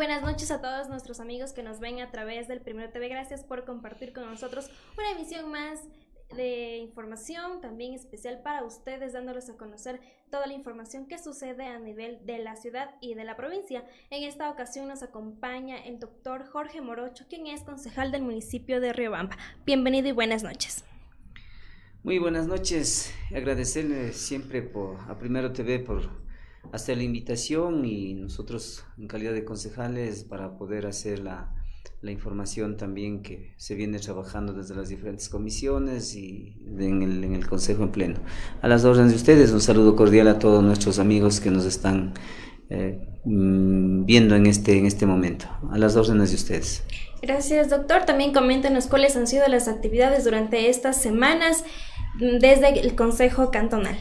Buenas noches a todos nuestros amigos que nos ven a través del Primero TV. Gracias por compartir con nosotros una emisión más de información también especial para ustedes, dándoles a conocer toda la información que sucede a nivel de la ciudad y de la provincia. En esta ocasión nos acompaña el doctor Jorge Morocho, quien es concejal del municipio de Riobamba. Bienvenido y buenas noches. Muy buenas noches, agradecerle siempre por, a Primero TV por hacer la invitación y nosotros en calidad de concejales para poder hacer la, la información también que se viene trabajando desde las diferentes comisiones y en el, en el Consejo en pleno. A las órdenes de ustedes, un saludo cordial a todos nuestros amigos que nos están eh, mm, viendo en este, en este momento. A las órdenes de ustedes. Gracias, doctor. También coméntenos cuáles han sido las actividades durante estas semanas desde el Consejo Cantonal?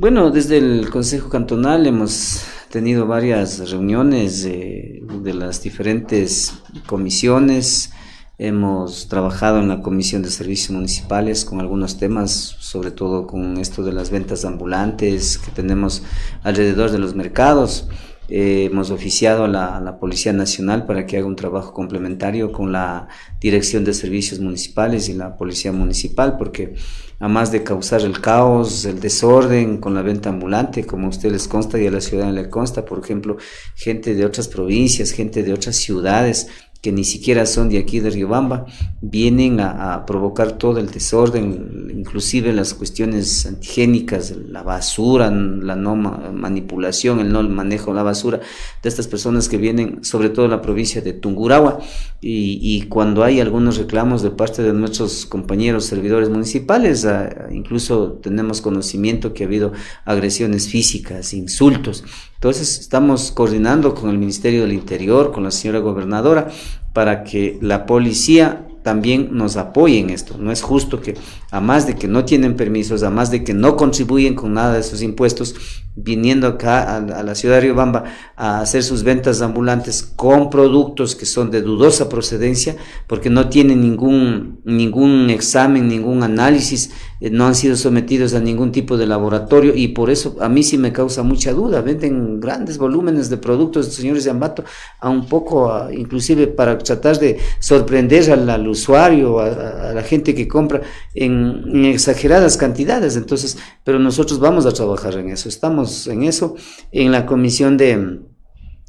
Bueno, desde el Consejo Cantonal hemos tenido varias reuniones de, las diferentes comisiones. Hemos trabajado en la Comisión de Servicios Municipales con algunos temas, sobre todo con esto de las ventas ambulantes que tenemos alrededor de los mercados. Eh, hemos oficiado a la, Policía Nacional para que haga un trabajo complementario con la Dirección de Servicios Municipales y la Policía Municipal, porque a más de causar el caos, el desorden con la venta ambulante, como a usted les consta y a la ciudadanía le consta, por ejemplo, gente de otras provincias, gente de otras ciudades, que ni siquiera son de aquí de Riobamba, vienen a, provocar todo el desorden, inclusive las cuestiones antigénicas, la basura, la no manipulación, el no manejo de la basura de estas personas que vienen, sobre todo de la provincia de Tungurahua, y, y, cuando hay algunos reclamos de parte de nuestros compañeros servidores municipales, a, incluso tenemos conocimiento que ha habido agresiones físicas, insultos, entonces estamos coordinando con el Ministerio del Interior, con la señora gobernadora, para que la policía también nos apoye en esto. No es justo que, a más de que no tienen permisos, a más de que no contribuyen con nada de esos impuestos, viniendo acá a, a, la ciudad de Riobamba a hacer sus ventas ambulantes con productos que son de dudosa procedencia, porque no tienen ningún, ningún examen, ningún análisis, no han sido sometidos a ningún tipo de laboratorio y por eso a mí sí me causa mucha duda. Venden grandes volúmenes de productos, señores de Ambato, a un poco, inclusive para tratar de sorprender al, usuario, a, la gente que compra en, en exageradas cantidades. Entonces, pero nosotros vamos a trabajar en eso, estamos en eso. En la comisión de,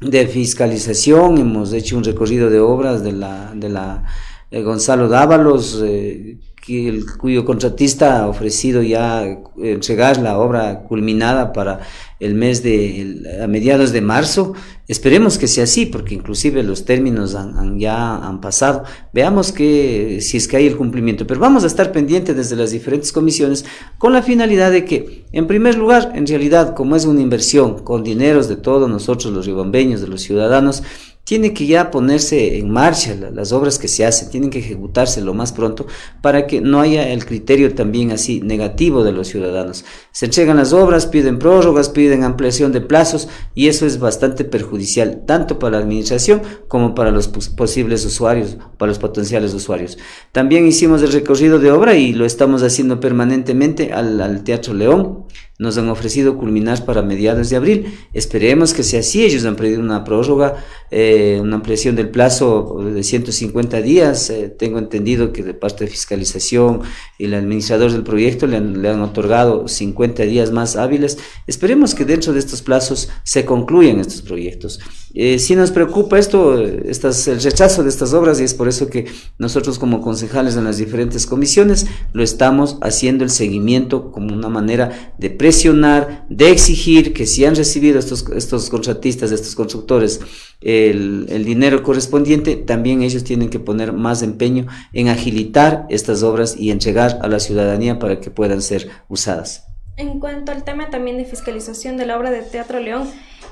de fiscalización hemos hecho un recorrido de obras de la, de la eh, Gonzalo Dávalos, eh, que el, cuyo contratista ha ofrecido ya entregar la obra culminada para el mes de, a mediados de marzo. Esperemos que sea así, porque inclusive los términos han, han, ya han pasado. Veamos que si es que hay el cumplimiento, pero vamos a estar pendientes desde las diferentes comisiones con la finalidad de que, en primer lugar, en realidad, como es una inversión con dineros de todos nosotros, los ribambeños, de los ciudadanos, tiene que ya ponerse en marcha las obras que se hacen, tienen que ejecutarse lo más pronto para que no haya el criterio también así negativo de los ciudadanos. Se entregan las obras, piden prórrogas, piden ampliación de plazos y eso es bastante perjudicial tanto para la administración como para los posibles usuarios, para los potenciales usuarios. También hicimos el recorrido de obra y lo estamos haciendo permanentemente al, al Teatro León nos han ofrecido culminar para mediados de abril. Esperemos que sea así. Ellos han pedido una prórroga, eh, una ampliación del plazo de 150 días. Eh, tengo entendido que de parte de fiscalización y el administrador del proyecto le han, le han, otorgado 50 días más hábiles. Esperemos que dentro de estos plazos se concluyan estos proyectos. Eh, si nos preocupa esto, estas, el rechazo de estas obras y es por eso que nosotros como concejales en las diferentes comisiones lo estamos haciendo el seguimiento como una manera de presionar, de exigir que si han recibido estos, estos contratistas, estos constructores, el, el, dinero correspondiente, también ellos tienen que poner más empeño en agilitar estas obras y entregar a la ciudadanía para que puedan ser usadas. En cuanto al tema también de fiscalización de la obra de Teatro León,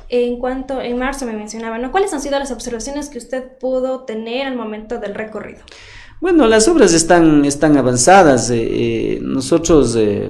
en cuanto en marzo me mencionaba, ¿no? ¿Cuáles han sido las observaciones que usted pudo tener al momento del recorrido? Bueno, las obras están, están avanzadas. Eh, eh, nosotros eh,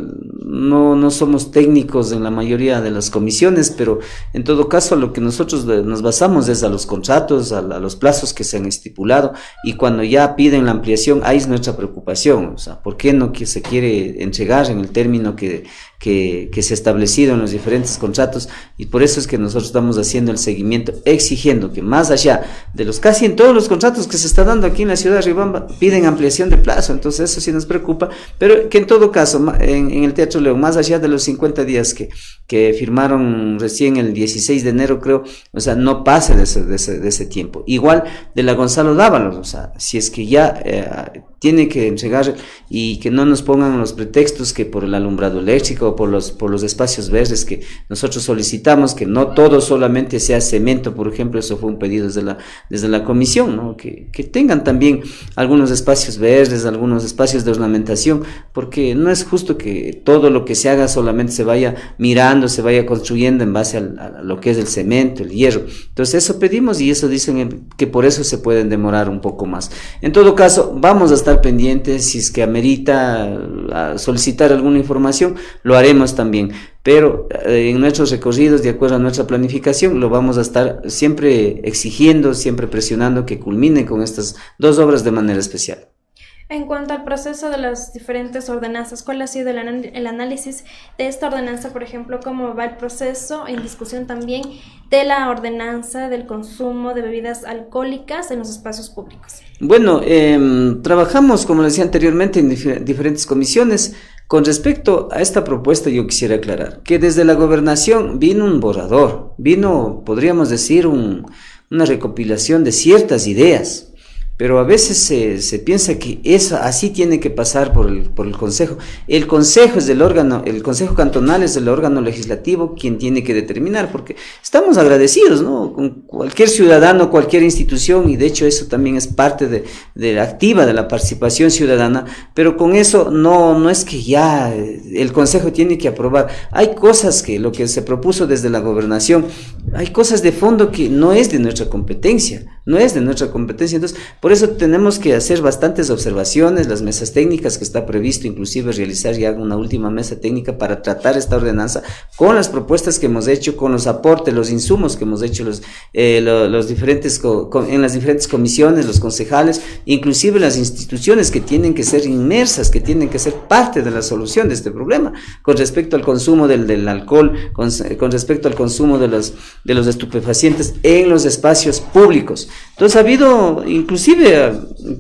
no, no, somos técnicos en la mayoría de las comisiones, pero en todo caso lo que nosotros nos basamos es a los contratos, a, a, los plazos que se han estipulado y cuando ya piden la ampliación, ahí es nuestra preocupación. O sea, ¿por qué no que se quiere entregar en el término que, que, que se ha establecido en los diferentes contratos? Y por eso es que nosotros estamos haciendo el seguimiento, exigiendo que más allá de los casi en todos los contratos que se está dando aquí en la ciudad de Ribamba, piden ampliación de plazo, entonces eso sí nos preocupa, pero que en todo caso, en, en el Teatro León, más allá de los 50 días que, que firmaron recién el 16 de enero, creo, o sea, no pase de ese, de ese, de ese tiempo. Igual de la Gonzalo Dávalos, o sea, si es que ya eh, tiene que entregar y que no nos pongan los pretextos que por el alumbrado eléctrico por los, por los espacios verdes que nosotros solicitamos, que no todo solamente sea cemento, por ejemplo, eso fue un pedido desde la, desde la comisión, que, que tengan también algunos espacios verdes, algunos espacios de ornamentación, porque no es justo que todo lo que se haga solamente se vaya mirando, se vaya construyendo en base a lo que es el cemento, el hierro. Entonces eso pedimos y eso dicen que por eso se pueden demorar un poco más. En todo caso, vamos a estar pendientes, si es que amerita solicitar alguna información, lo haremos también. Pero eh, en nuestros recorridos, de acuerdo a nuestra planificación, lo vamos a estar siempre exigiendo, siempre presionando que culmine con estas dos obras de manera especial. En cuanto al proceso de las diferentes ordenanzas, ¿cuál ha sido el, el, análisis de esta ordenanza, por ejemplo, cómo va el proceso en discusión también de la ordenanza del consumo de bebidas alcohólicas en los espacios públicos? Bueno, eh, trabajamos, como decía anteriormente, en dif diferentes comisiones. Con respecto a esta propuesta, yo quisiera aclarar que desde la gobernación vino un borrador, vino, podríamos decir, un, una recopilación de ciertas ideas pero a veces se, se, piensa que eso así tiene que pasar por el, por el Consejo. El Consejo es el órgano, el Consejo Cantonal es el órgano legislativo quien tiene que determinar, porque estamos agradecidos, ¿no? Con cualquier ciudadano, cualquier institución, y de hecho eso también es parte de, la activa de la participación ciudadana, pero con eso no, no es que ya el Consejo tiene que aprobar. Hay cosas que lo que se propuso desde la gobernación, hay cosas de fondo que no es de nuestra competencia, no es de nuestra competencia. Entonces, eso tenemos que hacer bastantes observaciones, las mesas técnicas que está previsto inclusive realizar ya una última mesa técnica para tratar esta ordenanza con las propuestas que hemos hecho, con los aportes, los insumos que hemos hecho los, eh, los diferentes, en las diferentes comisiones, los concejales, inclusive las instituciones que tienen que ser inmersas, que tienen que ser parte de la solución de este problema, con respecto al consumo del, del alcohol, con, con respecto al consumo de los, de los estupefacientes en los espacios públicos. Entonces ha habido inclusive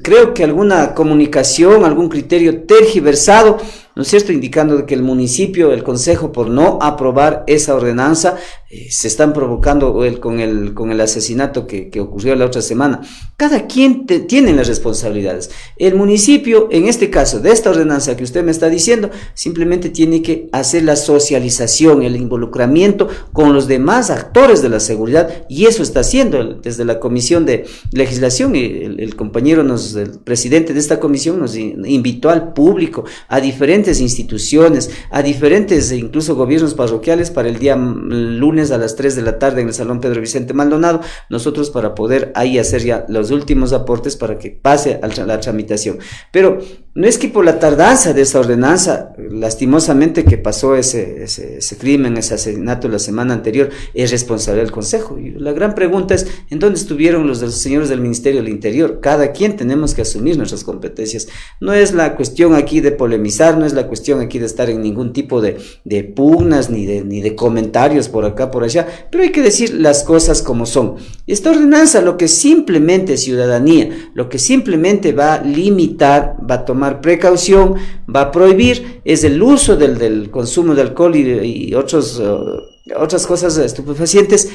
creo que alguna comunicación, algún criterio tergiversado ¿no es cierto?, indicando que el municipio, el consejo, por no aprobar esa ordenanza, eh, se están provocando con, el, con el asesinato que, que ocurrió la otra semana. Cada quien tiene las responsabilidades. El municipio, en este caso, de esta ordenanza que usted me está diciendo, simplemente tiene que hacer la socialización, el involucramiento con los demás actores de la seguridad, y eso está haciendo desde la Comisión de Legislación, y el, el compañero, nos, el presidente de esta comisión, nos invitó al público, a diferentes instituciones, a diferentes incluso gobiernos parroquiales para el día lunes a las 3 de la tarde en el Salón Pedro Vicente Maldonado, nosotros para poder ahí hacer ya los últimos aportes para que pase a la tramitación. Pero no es que por la tardanza de esa ordenanza, lastimosamente que pasó ese, ese, crimen, ese asesinato la semana anterior, es responsable del Consejo. La gran pregunta es, ¿en dónde estuvieron los, señores del Ministerio del Interior? Cada quien tenemos que asumir nuestras competencias. No es la cuestión aquí de polemizar, no es la cuestión aquí de estar en ningún tipo de, de pugnas ni de, ni de comentarios por acá, por allá, pero hay que decir las cosas como son. Esta ordenanza lo que simplemente ciudadanía, lo que simplemente va a limitar, va a tomar precaución, va a prohibir es el uso del, del consumo de alcohol y, otros, uh, otras cosas estupefacientes,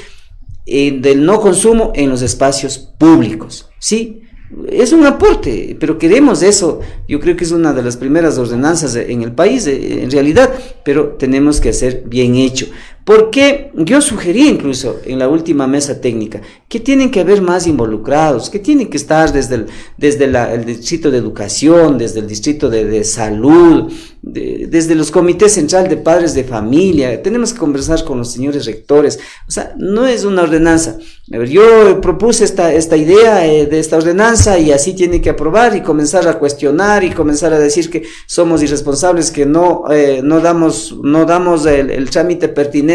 eh, del no consumo en los espacios públicos, ¿sí? Es un aporte, pero queremos eso. Yo creo que es una de las primeras ordenanzas en el país, eh, en realidad, pero tenemos que hacer bien hecho. Porque yo sugerí incluso en la última mesa técnica que tienen que haber más involucrados, que tienen que estar desde el, desde el distrito de educación, desde el distrito de, salud, desde los comités central de padres de familia. Tenemos que conversar con los señores rectores. O sea, no es una ordenanza. A yo propuse esta, esta idea eh, de esta ordenanza y así tiene que aprobar y comenzar a cuestionar y comenzar a decir que somos irresponsables, que no, eh, no damos, no damos el, el trámite pertinente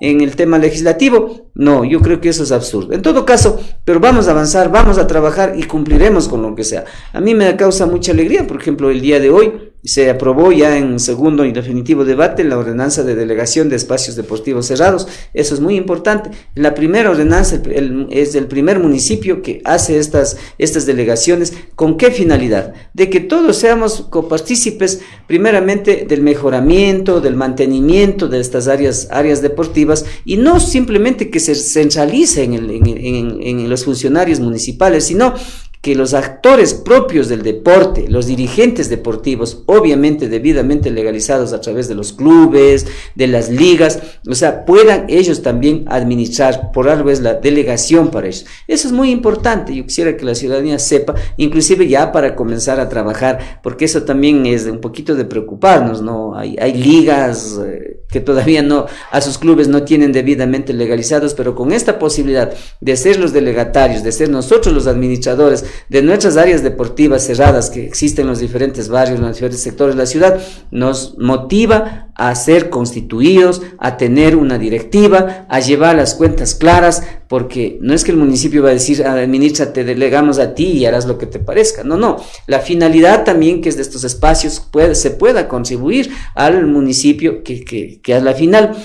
en el tema legislativo. No, yo creo que eso es absurdo. En todo caso, pero vamos a avanzar, vamos a trabajar y cumpliremos con lo que sea. A mí me causa mucha alegría, por ejemplo, el día de hoy se aprobó ya en segundo y definitivo debate la ordenanza de delegación de espacios deportivos cerrados. Eso es muy importante. La primera ordenanza es el primer municipio que hace estas, estas delegaciones. ¿Con qué finalidad? De que todos seamos copartícipes primeramente del mejoramiento, del mantenimiento de estas áreas, áreas deportivas y no simplemente que se centralice en, en los funcionarios municipales, sino que los actores propios del deporte, los dirigentes deportivos, obviamente debidamente legalizados a través de los clubes, de las ligas, o sea, puedan ellos también administrar, por algo es la delegación para eso. Eso es muy importante, yo quisiera que la ciudadanía sepa, inclusive ya para comenzar a trabajar, porque eso también es un poquito de preocuparnos, ¿no? Hay, hay ligas eh, que todavía no, a sus clubes no tienen debidamente legalizados, pero con esta posibilidad de ser los delegatarios, de ser nosotros los administradores, de nuestras áreas deportivas cerradas que existen en los diferentes barrios, en los diferentes sectores de la ciudad, nos motiva a ser constituidos, a tener una directiva, a llevar las cuentas claras, porque no es que el municipio va a decir, a ministra, te delegamos a ti y harás lo que te parezca. No, no. La finalidad también que es de estos espacios puede, se pueda contribuir al municipio que, que, que a la final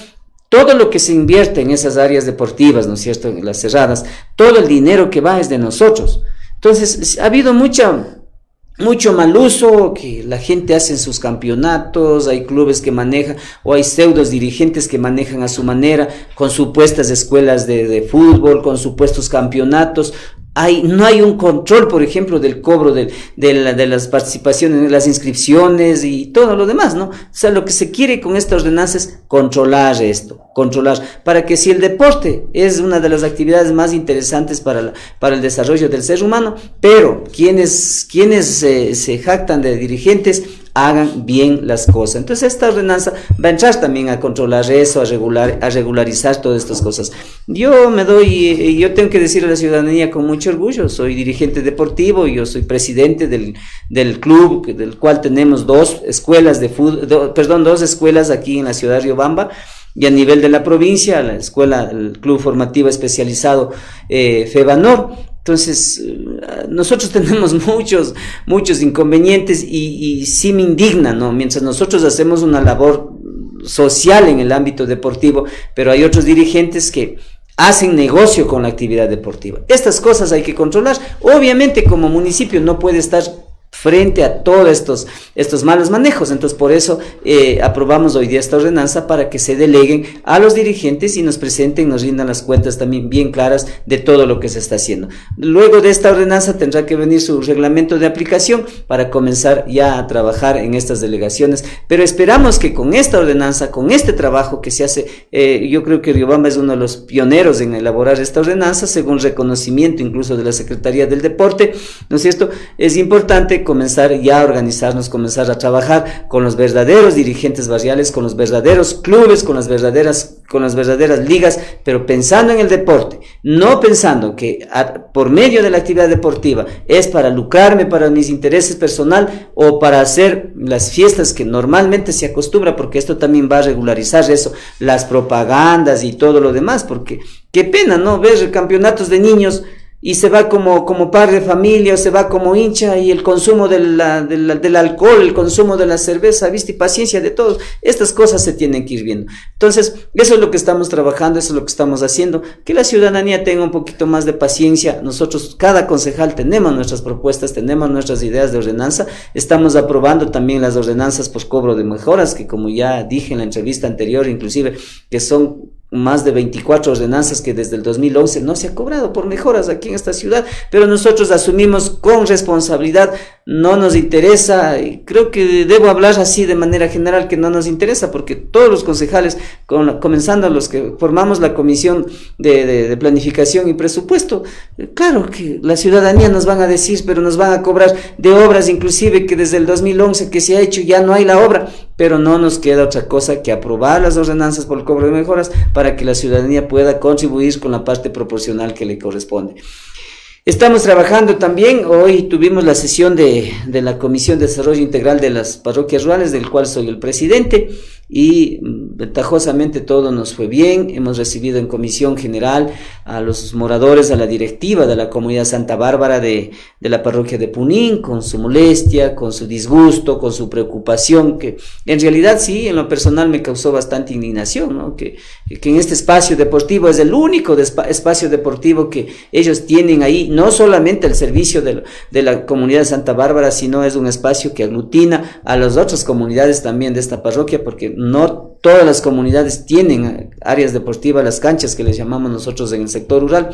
todo lo que se invierte en esas áreas deportivas, ¿no es cierto?, en las cerradas, todo el dinero que va es de nosotros. Entonces, ha habido mucha, mucho mal uso que la gente hace en sus campeonatos, hay clubes que manejan o hay pseudos dirigentes que manejan a su manera con supuestas escuelas de, de fútbol, con supuestos campeonatos, hay, no hay un control, por ejemplo, del cobro de, de, las participaciones, las inscripciones y todo lo demás, ¿no? O sea, lo que se quiere con esta ordenanza es controlar esto, controlar, para que si el deporte es una de las actividades más interesantes para, para el desarrollo del ser humano, pero quienes, quienes se jactan de dirigentes hagan bien las cosas. Entonces esta ordenanza va a entrar también a controlar eso, a, regular, a regularizar todas estas cosas. Yo me doy, yo tengo que decir a la ciudadanía con mucho orgullo, soy dirigente deportivo, yo soy presidente del, del club, del cual tenemos dos escuelas de fútbol, perdón, dos escuelas aquí en la ciudad de Riobamba y a nivel de la provincia, la escuela, el club formativo especializado eh, FEBANOR. Entonces, eh, nosotros tenemos muchos, muchos inconvenientes y, y sí me indigna, ¿no? Mientras nosotros hacemos una labor social en el ámbito deportivo, pero hay otros dirigentes que hacen negocio con la actividad deportiva. Estas cosas hay que controlar. Obviamente como municipio no puede estar frente a todos estos, estos malos manejos. Entonces, por eso eh, aprobamos hoy día esta ordenanza para que se deleguen a los dirigentes y nos presenten, nos rindan las cuentas también bien claras de todo lo que se está haciendo. Luego de esta ordenanza tendrá que venir su reglamento de aplicación para comenzar ya a trabajar en estas delegaciones. Pero esperamos que con esta ordenanza, con este trabajo que se hace, eh, yo creo que Riobamba es uno de los pioneros en elaborar esta ordenanza, según reconocimiento incluso de la Secretaría del Deporte, ¿no es cierto? Es importante comenzar ya a organizarnos, comenzar a trabajar con los verdaderos dirigentes barriales, con los verdaderos clubes, con las verdaderas, con las verdaderas ligas, pero pensando en el deporte, no pensando que por medio de la actividad deportiva es para lucrarme, para mis intereses personal o para hacer las fiestas que normalmente se acostumbra, porque esto también va a regularizar eso, las propagandas y todo lo demás, porque qué pena, ¿no? Ver campeonatos de niños y se va como, como padre de familia, o se va como hincha, y el consumo de la, del alcohol, el consumo de la cerveza, viste, y paciencia de todos, estas cosas se tienen que ir viendo. Entonces, eso es lo que estamos trabajando, eso es lo que estamos haciendo, que la ciudadanía tenga un poquito más de paciencia. Nosotros, cada concejal, tenemos nuestras propuestas, tenemos nuestras ideas de ordenanza, estamos aprobando también las ordenanzas por cobro de mejoras, que como ya dije en la entrevista anterior, inclusive, que son más de 24 ordenanzas que desde el 2011 no se ha cobrado por mejoras aquí en esta ciudad, pero nosotros asumimos con responsabilidad, no nos interesa, y creo que debo hablar así de manera general que no nos interesa, porque todos los concejales, comenzando los que formamos la comisión de, planificación y presupuesto, claro que la ciudadanía nos van a decir, pero nos van a cobrar de obras inclusive que desde el 2011 que se ha hecho ya no hay la obra, pero no nos queda otra cosa que aprobar las ordenanzas por el cobro de mejoras para que la ciudadanía pueda contribuir con la parte proporcional que le corresponde. Estamos trabajando también, hoy tuvimos la sesión de, de, la Comisión de Desarrollo Integral de las Parroquias Rurales, del cual soy el presidente, y mm, ventajosamente todo nos fue bien. Hemos recibido en comisión general a los moradores, a la directiva de la comunidad Santa Bárbara de, de la parroquia de Punín, con su molestia, con su disgusto, con su preocupación, que en realidad sí, en lo personal me causó bastante indignación, ¿no? que, que en este espacio deportivo es el único espacio deportivo que ellos tienen ahí, no solamente el servicio de, de la comunidad de Santa Bárbara, sino es un espacio que aglutina a las otras comunidades también de esta parroquia, porque no todas las comunidades tienen áreas deportivas, las canchas que les llamamos nosotros en el sector rural.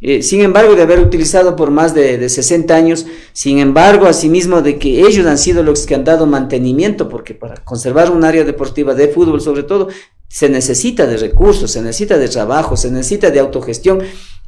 Eh, sin embargo, de haber utilizado por más de, de, 60 años, sin embargo, asimismo de que ellos han sido los que han dado mantenimiento, porque para conservar un área deportiva de fútbol sobre todo, se necesita de recursos, se necesita de trabajo, se necesita de autogestión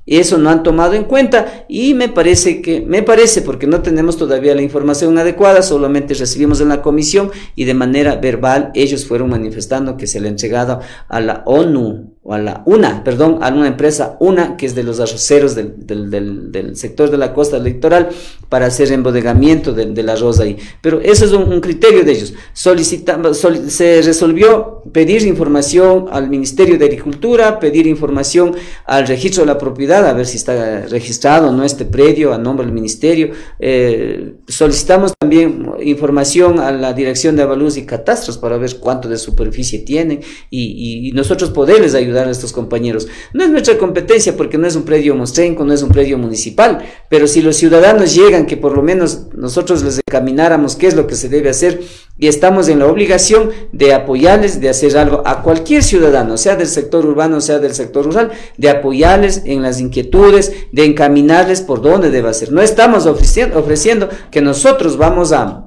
eso no han tomado en cuenta. Y me parece que, me parece porque no tenemos todavía la información adecuada, solamente recibimos en la comisión y de manera verbal ellos fueron manifestando que se le ha entregado a la ONU a la UNA, perdón, a una empresa UNA que es de los arroceros del, del, del, sector de la costa litoral para hacer embodegamiento del, arroz ahí. Pero eso es un, criterio de ellos. Solicitamos, se resolvió pedir información al Ministerio de Agricultura, pedir información al registro de la propiedad, a ver si está registrado o no este predio a nombre del Ministerio. Eh, solicitamos también información a la Dirección de Avalúos y Catastros para ver cuánto de superficie tienen y, y nosotros poderles ayudar a estos compañeros. No es nuestra competencia porque no es un predio mostrenco, no es un predio municipal, pero si los ciudadanos llegan, que por lo menos nosotros les encamináramos qué es lo que se debe hacer y estamos en la obligación de apoyarles, de hacer algo a cualquier ciudadano, sea del sector urbano, sea del sector rural, de apoyarles en las inquietudes, de encaminarles por dónde debe hacer. No estamos ofreciendo, que nosotros vamos a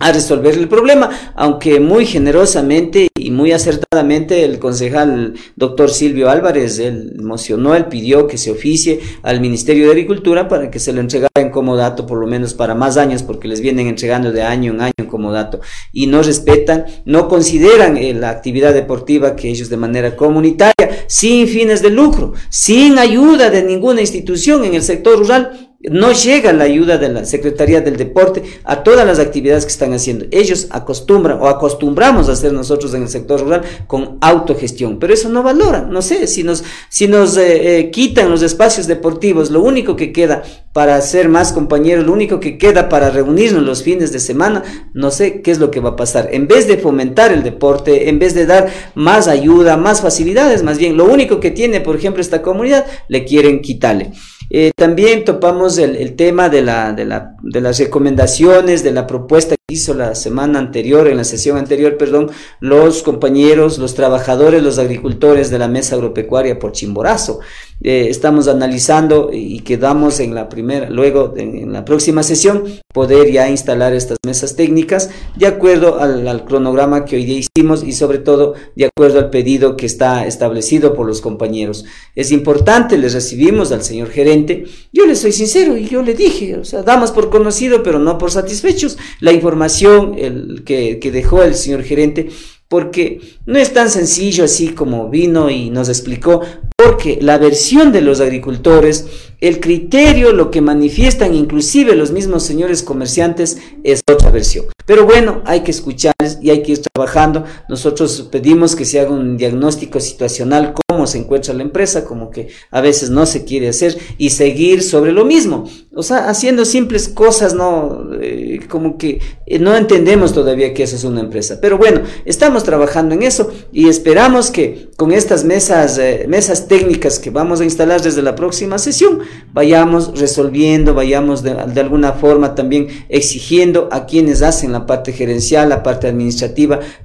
a resolver el problema, aunque muy generosamente muy acertadamente el concejal doctor Silvio Álvarez, él mocionó, él pidió que se oficie al Ministerio de Agricultura para que se lo entregara en comodato por lo menos para más años, porque les vienen entregando de año en año en comodato y no respetan, no consideran eh, la actividad deportiva que ellos de manera comunitaria, sin fines de lucro, sin ayuda de ninguna institución en el sector rural, no llega la ayuda de la Secretaría del Deporte a todas las actividades que están haciendo. Ellos acostumbran o acostumbramos a hacer nosotros en el sector rural con autogestión, pero eso no valora. No sé, si nos, si nos eh, eh, quitan los espacios deportivos, lo único que queda para ser más compañeros, lo único que queda para reunirnos los fines de semana, no sé qué es lo que va a pasar. En vez de fomentar el deporte, en vez de dar más ayuda, más facilidades, más bien, lo único que tiene, por ejemplo, esta comunidad, le quieren quitarle. Eh, también topamos el, tema de, la, de, la, de las recomendaciones, de la propuesta hizo la semana anterior, en la sesión anterior, perdón, los compañeros, los trabajadores, los agricultores de la mesa agropecuaria por Chimborazo. Eh, estamos analizando y quedamos en la primera, luego en, la próxima sesión, poder ya instalar estas mesas técnicas de acuerdo al, al, cronograma que hoy día hicimos y sobre todo de acuerdo al pedido que está establecido por los compañeros. Es importante, les recibimos al señor gerente, yo le soy sincero y yo le dije, o sea, damos por conocido pero no por satisfechos la información el, que, que dejó el señor gerente, porque no es tan sencillo así como vino y nos explicó, porque la versión de los agricultores, el criterio, lo que manifiestan inclusive los mismos señores comerciantes es otra versión. Pero bueno, hay que escucharles y hay que ir trabajando. Nosotros pedimos que se haga un diagnóstico situacional, cómo se encuentra la empresa, como que a veces no se quiere hacer y seguir sobre lo mismo. O sea, haciendo simples cosas, no, eh, como que eh, no entendemos todavía que eso es una empresa. Pero bueno, estamos trabajando en eso y esperamos que con estas mesas, eh, mesas técnicas que vamos a instalar desde la próxima sesión, vayamos resolviendo, vayamos de, de alguna forma también exigiendo a quienes hacen la parte gerencial, la parte administrativa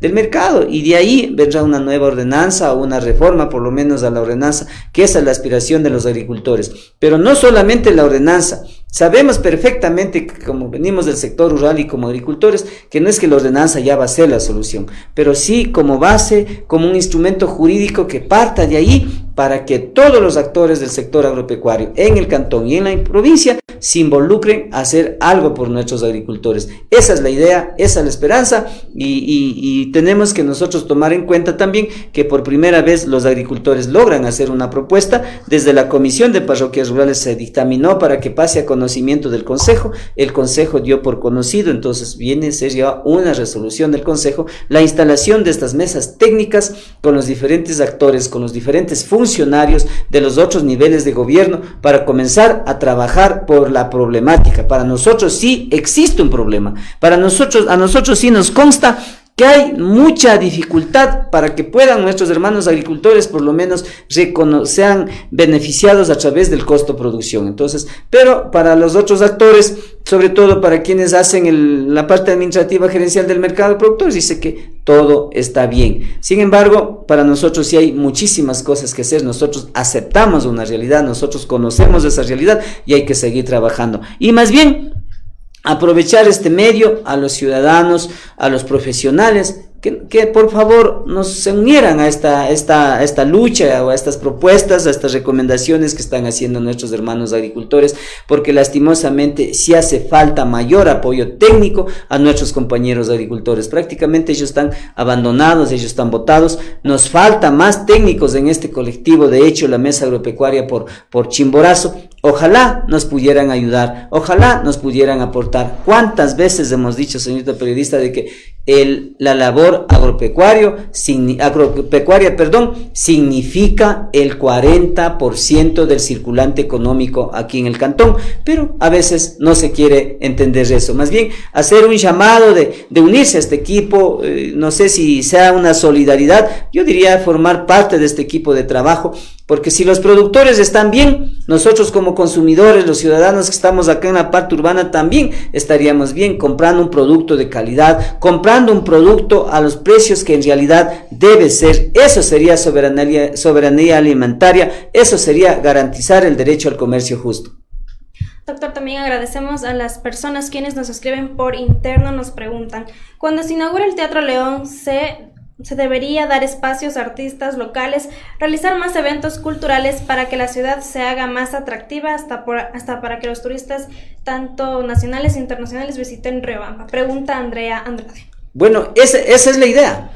del mercado y de ahí vendrá una nueva ordenanza o una reforma, por lo menos a la ordenanza, que esa es la aspiración de los agricultores. Pero no solamente la ordenanza, Sabemos perfectamente, como venimos del sector rural y como agricultores, que no es que la ordenanza ya va a ser la solución, pero sí como base, como un instrumento jurídico que parta de ahí para que todos los actores del sector agropecuario en el cantón y en la provincia se involucren a hacer algo por nuestros agricultores. Esa es la idea, esa es la esperanza y, tenemos que nosotros tomar en cuenta también que por primera vez los agricultores logran hacer una propuesta. Desde la Comisión de Parroquias Rurales se dictaminó para que pase a conocimiento del Consejo. El Consejo dio por conocido, entonces viene a ser ya una resolución del Consejo la instalación de estas mesas técnicas con los diferentes actores, con los diferentes funcionarios funcionarios de los otros niveles de gobierno para comenzar a trabajar por la problemática. Para nosotros sí existe un problema. Para nosotros, a nosotros sí nos consta que hay mucha dificultad para que puedan nuestros hermanos agricultores por lo menos sean beneficiados a través del costo producción. Entonces, pero para los otros actores, sobre todo para quienes hacen la parte administrativa gerencial del mercado de productores, dice que todo está bien. Sin embargo, para nosotros sí hay muchísimas cosas que hacer. Nosotros aceptamos una realidad, nosotros conocemos esa realidad y hay que seguir trabajando. Y más bien, aprovechar este medio a los ciudadanos, a los profesionales, que, por favor nos unieran a esta, esta, esta lucha o a estas propuestas, a estas recomendaciones que están haciendo nuestros hermanos agricultores, porque lastimosamente sí hace falta mayor apoyo técnico a nuestros compañeros agricultores. Prácticamente ellos están abandonados, ellos están votados. Nos falta más técnicos en este colectivo. De hecho, la mesa agropecuaria por, por Chimborazo Ojalá nos pudieran ayudar, ojalá nos pudieran aportar. ¿Cuántas veces hemos dicho, señorita periodista, de que el, la labor agropecuario, agropecuaria perdón, significa el 40% del circulante económico aquí en el cantón? Pero a veces no se quiere entender eso. Más bien, hacer un llamado de, de unirse a este equipo, eh, no sé si sea una solidaridad, yo diría formar parte de este equipo de trabajo porque si los productores están bien, nosotros como consumidores, los ciudadanos que estamos acá en la parte urbana también estaríamos bien comprando un producto de calidad, comprando un producto a los precios que en realidad debe ser. Eso sería soberanía, soberanía alimentaria, eso sería garantizar el derecho al comercio justo. Doctor, también agradecemos a las personas quienes nos escriben por interno, nos preguntan, cuando se inaugura el Teatro León, ¿se se debería dar espacios a artistas locales, realizar más eventos culturales para que la ciudad se haga más atractiva hasta, hasta para que los turistas, tanto nacionales e internacionales, visiten Riobamba. Pregunta Andrea Andrade. Bueno, esa es la idea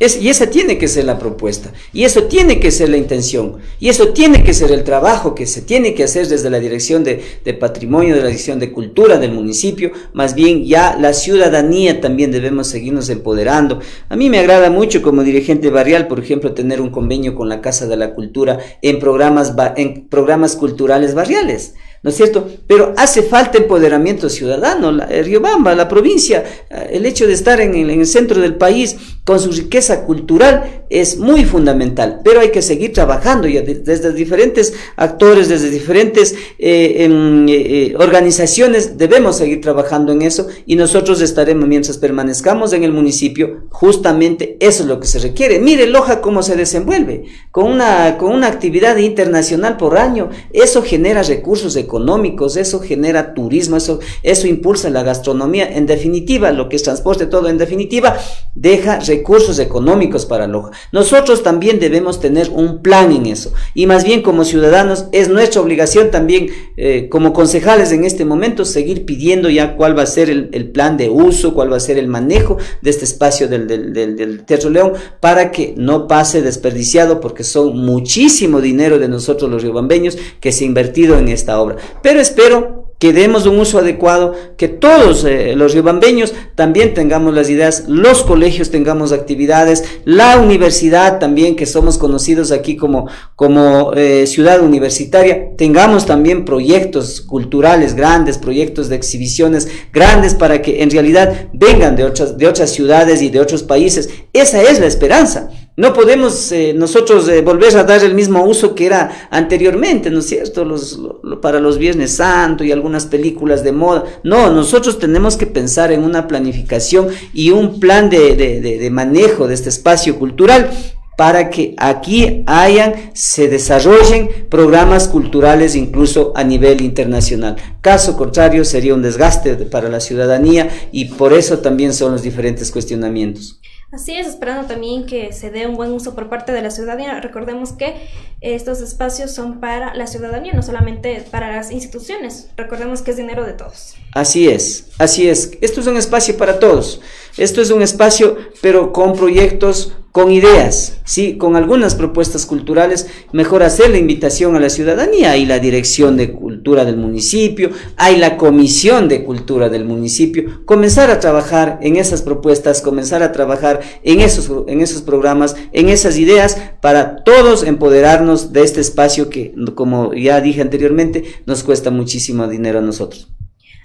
y esa tiene que ser la propuesta, y eso tiene que ser la intención, y eso tiene que ser el trabajo que se tiene que hacer desde la dirección de, patrimonio, de la dirección de cultura del municipio, más bien ya la ciudadanía también debemos seguirnos empoderando. A mí me agrada mucho como dirigente barrial, por ejemplo, tener un convenio con la Casa de la Cultura en programas, en programas culturales barriales. ¿no es cierto? Pero hace falta empoderamiento ciudadano. La, Riobamba, la provincia, eh, el hecho de estar en el, centro del país, con su riqueza cultural, es muy fundamental, pero hay que seguir trabajando ya desde diferentes actores, desde diferentes eh, eh, eh, organizaciones, debemos seguir trabajando en eso y nosotros estaremos, mientras permanezcamos en el municipio, justamente eso es lo que se requiere. Mire Loja cómo se desenvuelve, con una, con una actividad internacional por año, eso genera recursos económicos, eso genera turismo, eso, eso impulsa la gastronomía, en definitiva, lo que es transporte, todo en definitiva, deja recursos económicos para Loja. Nosotros también debemos tener un plan en eso y más bien como ciudadanos es nuestra obligación también eh, como concejales en este momento seguir pidiendo ya cuál va a ser el, plan de uso, cuál va a ser el manejo de este espacio del, del Teatro León para que no pase desperdiciado porque son muchísimo dinero de nosotros los riobambeños que se ha invertido en esta obra. Pero espero que demos un uso adecuado, que todos eh, los riobambeños también tengamos las ideas, los colegios tengamos actividades, la universidad también, que somos conocidos aquí como, como eh, ciudad universitaria, tengamos también proyectos culturales grandes, proyectos de exhibiciones grandes para que en realidad vengan de otras, de otras ciudades y de otros países. Esa es la esperanza. No podemos eh, nosotros eh, volver a dar el mismo uso que era anteriormente, ¿no es cierto? Los, para los Viernes Santo y algunas películas de moda. No, nosotros tenemos que pensar en una planificación y un plan de, de, de manejo de este espacio cultural para que aquí hayan, se desarrollen programas culturales incluso a nivel internacional. Caso contrario, sería un desgaste para la ciudadanía y por eso también son los diferentes cuestionamientos. Así es, esperando también que se dé un buen uso por parte de la ciudadanía. Recordemos que estos espacios son para la ciudadanía, no solamente para las instituciones. Recordemos que es dinero de todos. Así es, así es. Esto es un espacio para todos. Esto es un espacio, pero con proyectos, con ideas, sí, con algunas propuestas culturales, mejor hacer la invitación a la ciudadanía. Hay la dirección de cultura del municipio, hay la comisión de cultura del municipio, comenzar a trabajar en esas propuestas, comenzar a trabajar en esos, en esos programas, en esas ideas, para todos empoderarnos de este espacio que, como ya dije anteriormente, nos cuesta muchísimo dinero a nosotros.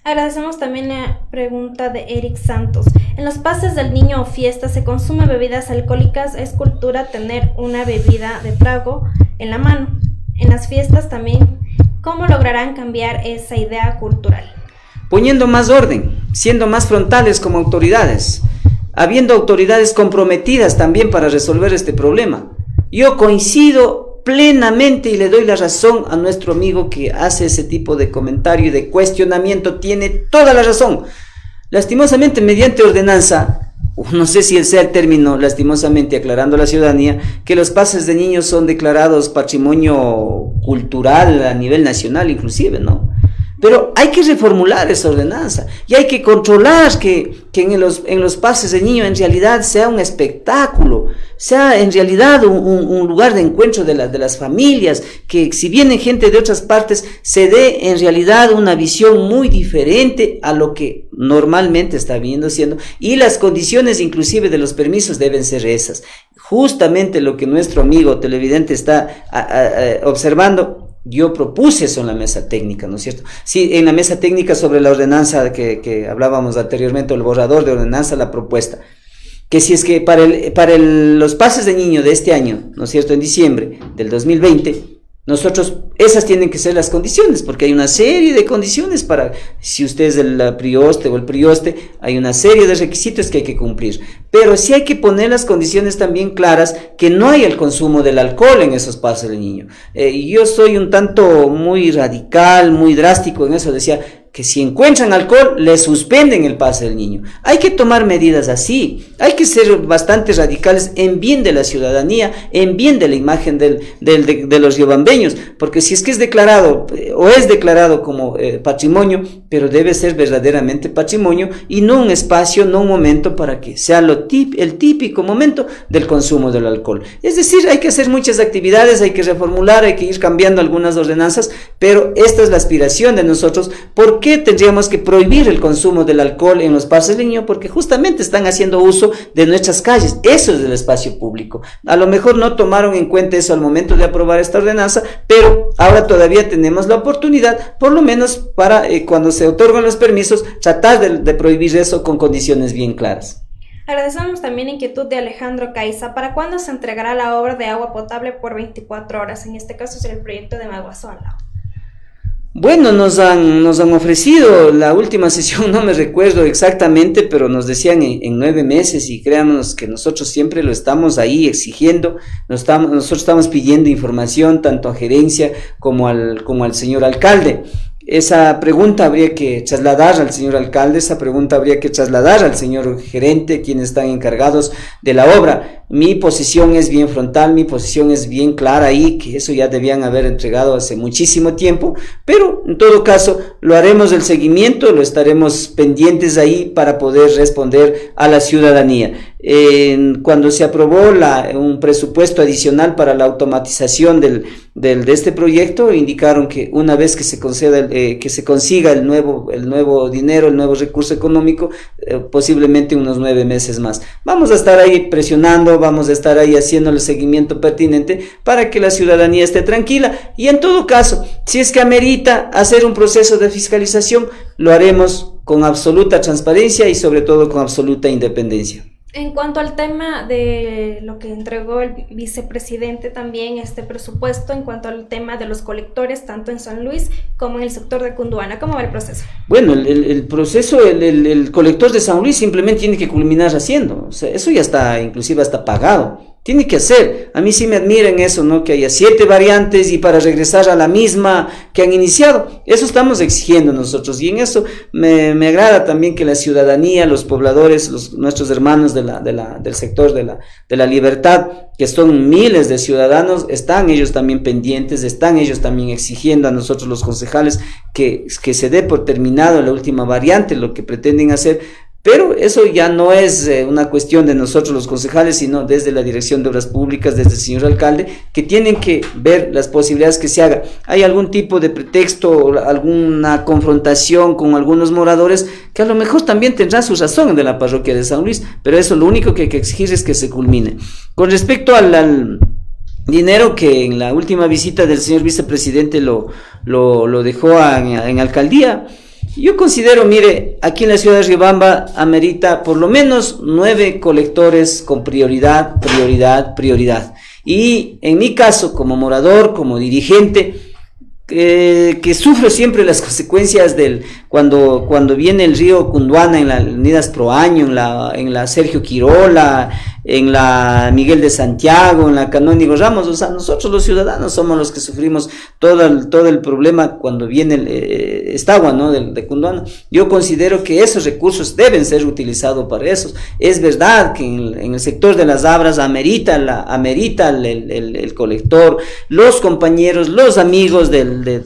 Agradecemos también la pregunta de Eric Santos. En los pases del niño o fiesta se consume bebidas alcohólicas. Es cultura tener una bebida de trago en la mano. En las fiestas también, ¿cómo lograrán cambiar esa idea cultural? Poniendo más orden, siendo más frontales como autoridades, habiendo autoridades comprometidas también para resolver este problema. Yo coincido plenamente y le doy la razón a nuestro amigo que hace ese tipo de comentario y de cuestionamiento. Tiene toda la razón. Lastimosamente, mediante ordenanza, no sé si sea el término, lastimosamente aclarando a la ciudadanía, que los pases de niños son declarados patrimonio cultural a nivel nacional inclusive, ¿no? Pero hay que reformular esa ordenanza y hay que controlar que, en, los, en los pases de niños en realidad sea un espectáculo, sea en realidad un, lugar de encuentro de, de las familias, que si viene gente de otras partes se dé en realidad una visión muy diferente a lo que normalmente está viendo siendo y las condiciones inclusive de los permisos deben ser esas. Justamente lo que nuestro amigo televidente está observando yo propuse eso en la mesa técnica, ¿no es cierto? Sí, en la mesa técnica sobre la ordenanza que, hablábamos anteriormente, el borrador de ordenanza, la propuesta, que si es que para, el, para los pases de niño de este año, ¿no es cierto?, en diciembre del 2020, nosotros, esas tienen que ser las condiciones, porque hay una serie de condiciones para, si usted es el prioste o el prioste, hay una serie de requisitos que hay que cumplir. Pero sí hay que poner las condiciones también claras, que no hay el consumo del alcohol en esos pasos del niño. Eh, yo soy un tanto muy radical, muy drástico en eso, decía, que si encuentran alcohol, le suspenden el pase del niño. Hay que tomar medidas así, hay que ser bastante radicales en bien de la ciudadanía, en bien de la imagen del, de, los riobambeños, porque si es que es declarado eh, o es declarado como eh, patrimonio, pero debe ser verdaderamente patrimonio y no un espacio, no un momento para que sea lo el típico momento del consumo del alcohol. Es decir, hay que hacer muchas actividades, hay que reformular, hay que ir cambiando algunas ordenanzas, pero esta es la aspiración de nosotros, porque tendríamos que prohibir el consumo del alcohol en los niños? Porque justamente están haciendo uso de nuestras calles. Eso es el espacio público. A lo mejor no tomaron en cuenta eso al momento de aprobar esta ordenanza, pero ahora todavía tenemos la oportunidad, por lo menos para eh, cuando se otorgan los permisos, tratar de prohibir eso con condiciones bien claras. Agradecemos también inquietud de Alejandro Caiza. ¿Para cuándo se entregará la obra de agua potable por 24 horas? En este caso es el proyecto de Maguazola. Bueno, nos han, nos han ofrecido la última sesión, no me recuerdo exactamente, pero nos decían en, nueve meses y créanos que nosotros siempre lo estamos ahí exigiendo, nos estamos, nosotros estamos pidiendo información tanto a gerencia como al, como al señor alcalde. Esa pregunta habría que trasladar al señor alcalde, esa pregunta habría que trasladar al señor gerente, quienes están encargados de la obra. Mi posición es bien frontal, mi posición es bien clara ahí, que eso ya debían haber entregado hace muchísimo tiempo, pero en todo caso lo haremos el seguimiento, lo estaremos pendientes ahí para poder responder a la ciudadanía cuando se aprobó un presupuesto adicional para la automatización del, del, de este proyecto, indicaron que una vez que se conceda, eh, que se consiga el nuevo, el nuevo dinero, el nuevo recurso económico, eh, posiblemente unos nueve meses más. Vamos a estar ahí presionando, vamos a estar ahí haciendo el seguimiento pertinente para que la ciudadanía esté tranquila y en todo caso, si es que amerita hacer un proceso de fiscalización, lo haremos con absoluta transparencia y sobre todo con absoluta independencia. En cuanto al tema de lo que entregó el vicepresidente también, este presupuesto, en cuanto al tema de los colectores, tanto en San Luis como en el sector de Cunduana, ¿cómo va el proceso? Bueno, el, proceso, el, colector de San Luis simplemente tiene que culminar haciendo, o sea, eso ya está, inclusive está pagado. Tiene que hacer. A mí sí me admiran eso, ¿no? Que haya siete variantes y para regresar a la misma que han iniciado. Eso estamos exigiendo nosotros. Y en eso me, agrada también que la ciudadanía, los pobladores, los, nuestros hermanos del sector de la, de la libertad, que son miles de ciudadanos, están ellos también pendientes, están ellos también exigiendo a nosotros los concejales que, que se dé por terminado la última variante, lo que pretenden hacer pero eso ya no es eh, una cuestión de nosotros los concejales, sino desde la Dirección de Obras Públicas, desde el señor alcalde, que tienen que ver las posibilidades que se haga. Hay algún tipo de pretexto, alguna confrontación con algunos moradores que a lo mejor también tendrán su razón de la parroquia de San Luis, pero eso lo único que hay que exigir es que se culmine. Con respecto al, dinero que en la última visita del señor vicepresidente lo, lo, dejó en alcaldía, yo considero, mire, aquí en la ciudad de Riobamba amerita por lo menos nueve colectores con prioridad, prioridad, prioridad. Y en mi caso, como morador, como dirigente, que, que sufre siempre las consecuencias del cuando, cuando viene el río Cunduana en la Unidas Proaño, en la, en la Sergio Quirola, en la Miguel de Santiago, en la Canónigo Ramos, o sea, nosotros los ciudadanos somos los que sufrimos todo el, todo el problema cuando viene eh, esta agua, ¿no? De, de Cunduana. Yo considero que esos recursos deben ser utilizados para eso. Es verdad que en, el sector de las abras amerita, la, amerita el, el, colector, los compañeros, los amigos del, de,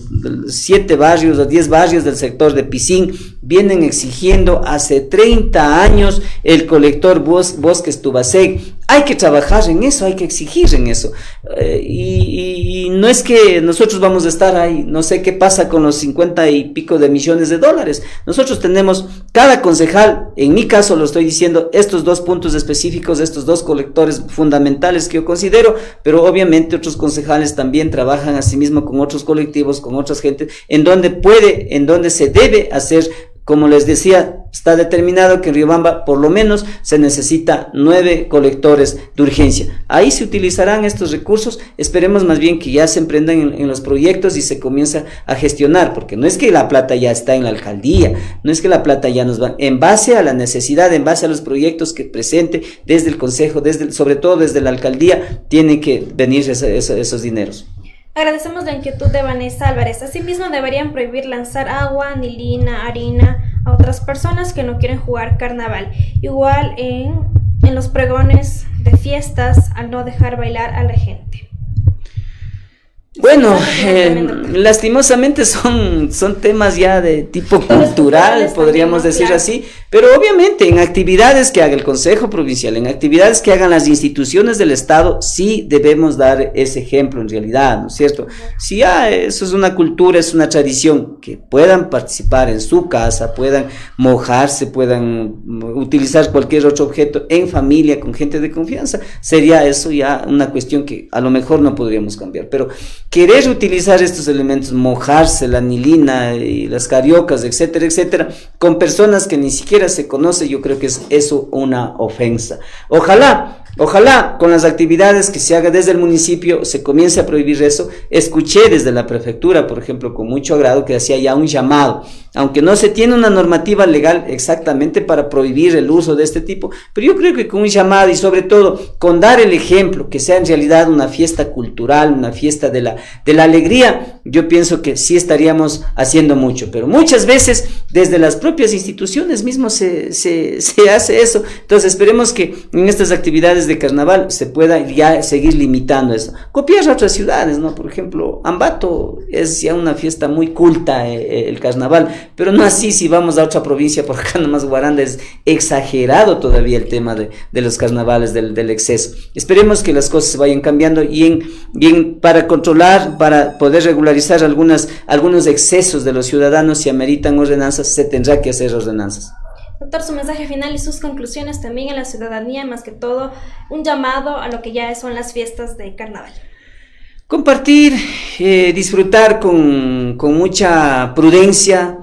siete barrios o diez barrios del sector de Pisín vienen exigiendo hace 30 años el colector Bos Bosques Tubasec. Hay que trabajar en eso, hay que exigir en eso. Eh, y, no es que nosotros vamos a estar ahí, no sé qué pasa con los 50 y pico de millones de dólares. Nosotros tenemos, cada concejal, en mi caso lo estoy diciendo, estos dos puntos específicos, estos dos colectores fundamentales que yo considero, pero obviamente otros concejales también trabajan asimismo con otros colectivos, con otras gentes, en donde puede, en donde se debe hacer como les decía, está determinado que en Riobamba por lo menos se necesita nueve colectores de urgencia. Ahí se utilizarán estos recursos. Esperemos más bien que ya se emprendan en, los proyectos y se comienza a gestionar, porque no es que la plata ya está en la alcaldía, no es que la plata ya nos va. En base a la necesidad, en base a los proyectos que presente desde el consejo, desde, sobre todo desde la alcaldía, tienen que venir esos dineros. Agradecemos la inquietud de Vanessa Álvarez. Asimismo, deberían prohibir lanzar agua, anilina, harina a otras personas que no quieren jugar carnaval. Igual en, en los pregones de fiestas, al no dejar bailar a la gente. Bueno, eh, lastimosamente son, son temas ya de tipo cultural, podríamos decir así, pero obviamente en actividades que haga el Consejo Provincial, en actividades que hagan las instituciones del Estado, sí debemos dar ese ejemplo en realidad, ¿no es cierto? Si ya eso es una cultura, es una tradición, que puedan participar en su casa, puedan mojarse, puedan utilizar cualquier otro objeto en familia, con gente de confianza, sería eso ya una cuestión que a lo mejor no podríamos cambiar, pero querer utilizar estos elementos, mojarse, la anilina y las cariocas, etcétera, etcétera, con personas que ni siquiera se conocen, yo creo que es eso una ofensa. Ojalá Ojalá con las actividades que se haga desde el municipio se comience a prohibir eso. Escuché desde la prefectura, por ejemplo, con mucho agrado que hacía ya un llamado, aunque no se tiene una normativa legal exactamente para prohibir el uso de este tipo, pero yo creo que con un llamado y sobre todo con dar el ejemplo, que sea en realidad una fiesta cultural, una fiesta de la, de la alegría, yo pienso que sí estaríamos haciendo mucho, pero muchas veces desde las propias instituciones mismos se, se, se hace eso. Entonces esperemos que en estas actividades de carnaval se pueda ya seguir limitando eso. Copiar a otras ciudades, ¿no? Por ejemplo, Ambato es ya una fiesta muy culta eh, eh, el carnaval, pero no así si vamos a otra provincia, por acá nomás Guaranda es exagerado todavía el tema de, de los carnavales, del, del, exceso. Esperemos que las cosas vayan cambiando y en, y para controlar, para poder regularizar algunas, algunos excesos de los ciudadanos, si ameritan ordenanzas, se tendrá que hacer ordenanzas. Doctor, su mensaje final y sus conclusiones también en la ciudadanía, más que todo un llamado a lo que ya son las fiestas de carnaval. Compartir, eh, disfrutar con, con, mucha prudencia,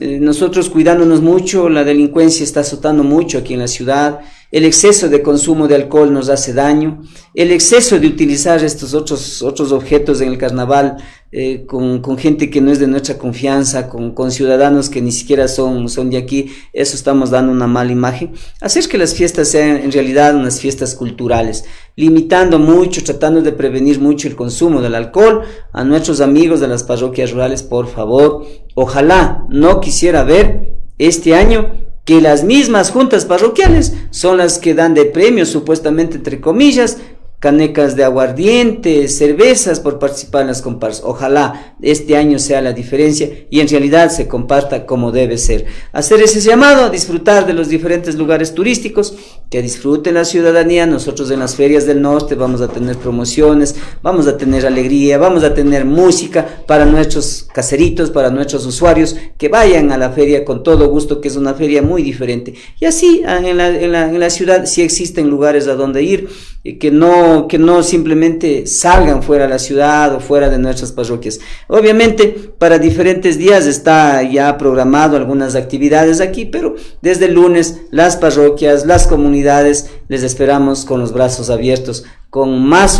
eh, nosotros cuidándonos mucho, la delincuencia está azotando mucho aquí en la ciudad, el exceso de consumo de alcohol nos hace daño, el exceso de utilizar estos otros, otros objetos en el carnaval eh, con, con, gente que no es de nuestra confianza, con, con, ciudadanos que ni siquiera son, son de aquí, eso estamos dando una mala imagen. Hacer que las fiestas sean en realidad unas fiestas culturales, limitando mucho, tratando de prevenir mucho el consumo del alcohol. A nuestros amigos de las parroquias rurales, por favor, ojalá no quisiera ver este año que las mismas juntas parroquiales son las que dan de premios, supuestamente entre comillas, canecas de aguardiente, cervezas por participar en las comparsas. Ojalá este año sea la diferencia y en realidad se comparta como debe ser. Hacer ese llamado a disfrutar de los diferentes lugares turísticos, que disfruten la ciudadanía. Nosotros en las ferias del norte vamos a tener promociones, vamos a tener alegría, vamos a tener música para nuestros caseritos, para nuestros usuarios, que vayan a la feria con todo gusto, que es una feria muy diferente. Y así en la, en la, en la ciudad sí existen lugares a donde ir y que no, que no simplemente salgan fuera de la ciudad o fuera de nuestras parroquias. Obviamente, para diferentes días está ya programado algunas actividades aquí, pero desde el lunes las parroquias, las comunidades, les esperamos con los brazos abiertos con más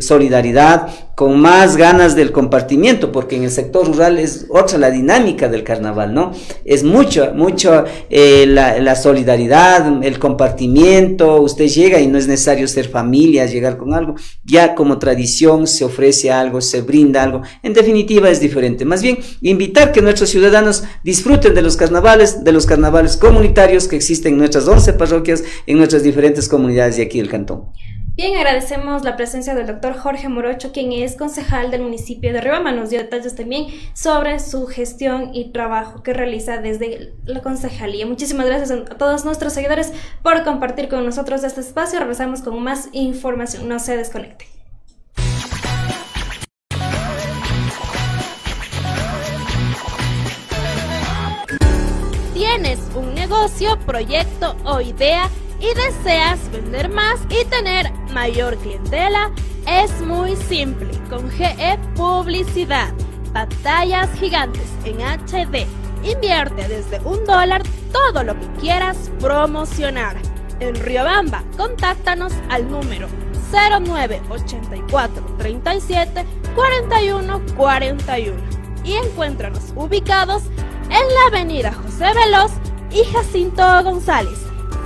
solidaridad, con más ganas del compartimiento, porque en el sector rural es otra la dinámica del carnaval, ¿no? Es mucho, mucho eh, la, la, solidaridad, el compartimiento, usted llega y no es necesario ser familia, llegar con algo, ya como tradición se ofrece algo, se brinda algo, en definitiva es diferente. Más bien, invitar que nuestros ciudadanos disfruten de los carnavales, de los carnavales comunitarios que existen en nuestras 11 parroquias, en nuestras diferentes comunidades de aquí del cantón. Bien, agradecemos la presencia del doctor Jorge Morocho, quien es concejal del municipio de Riobamba. Nos dio detalles también sobre su gestión y trabajo que realiza desde la concejalía. Muchísimas gracias a todos nuestros seguidores por compartir con nosotros este espacio. Regresamos con más información. No se desconecte. ¿Tienes un negocio, proyecto o idea? Y deseas vender más y tener mayor clientela, es muy simple con GE Publicidad. Batallas gigantes en HD. Invierte desde un dólar todo lo que quieras promocionar. En Riobamba, contáctanos al número 0984 37 41 41 y encuéntranos ubicados en la avenida José Veloz y Jacinto González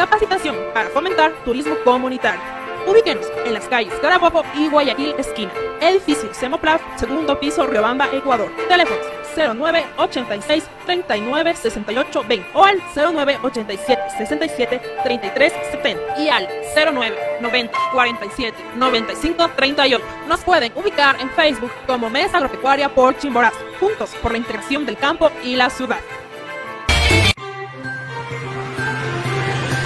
Capacitación para fomentar turismo comunitario. Ubíquenos en las calles Carabobo y Guayaquil esquina. Edificio Semoplaf, segundo piso, Riobamba, Ecuador. Teléfonos 09 86 39 68 20 o al 09 87 67 33 70 y al 09 90 47 95 38. Nos pueden ubicar en Facebook como Mesa Agropecuaria por Chimborazo, juntos por la integración del campo y la ciudad.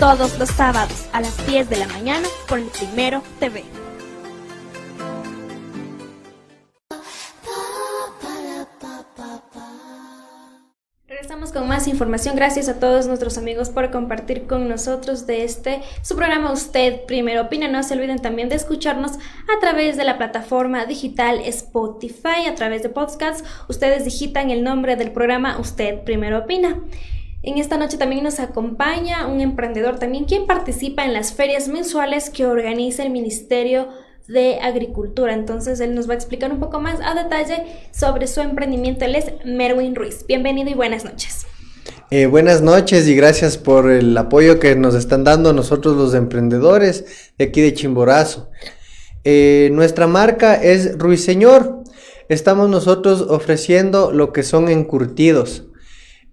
todos los sábados a las 10 de la mañana por el Primero TV. Regresamos con más información. Gracias a todos nuestros amigos por compartir con nosotros de este su programa Usted Primero Opina. No se olviden también de escucharnos a través de la plataforma digital Spotify, a través de podcasts. Ustedes digitan el nombre del programa Usted Primero Opina. En esta noche también nos acompaña un emprendedor también quien participa en las ferias mensuales que organiza el Ministerio de Agricultura. Entonces él nos va a explicar un poco más a detalle sobre su emprendimiento. Él es Merwin Ruiz. Bienvenido y buenas noches. Eh, buenas noches y gracias por el apoyo que nos están dando nosotros los emprendedores de aquí de Chimborazo. Eh, nuestra marca es Ruiseñor. Estamos nosotros ofreciendo lo que son encurtidos.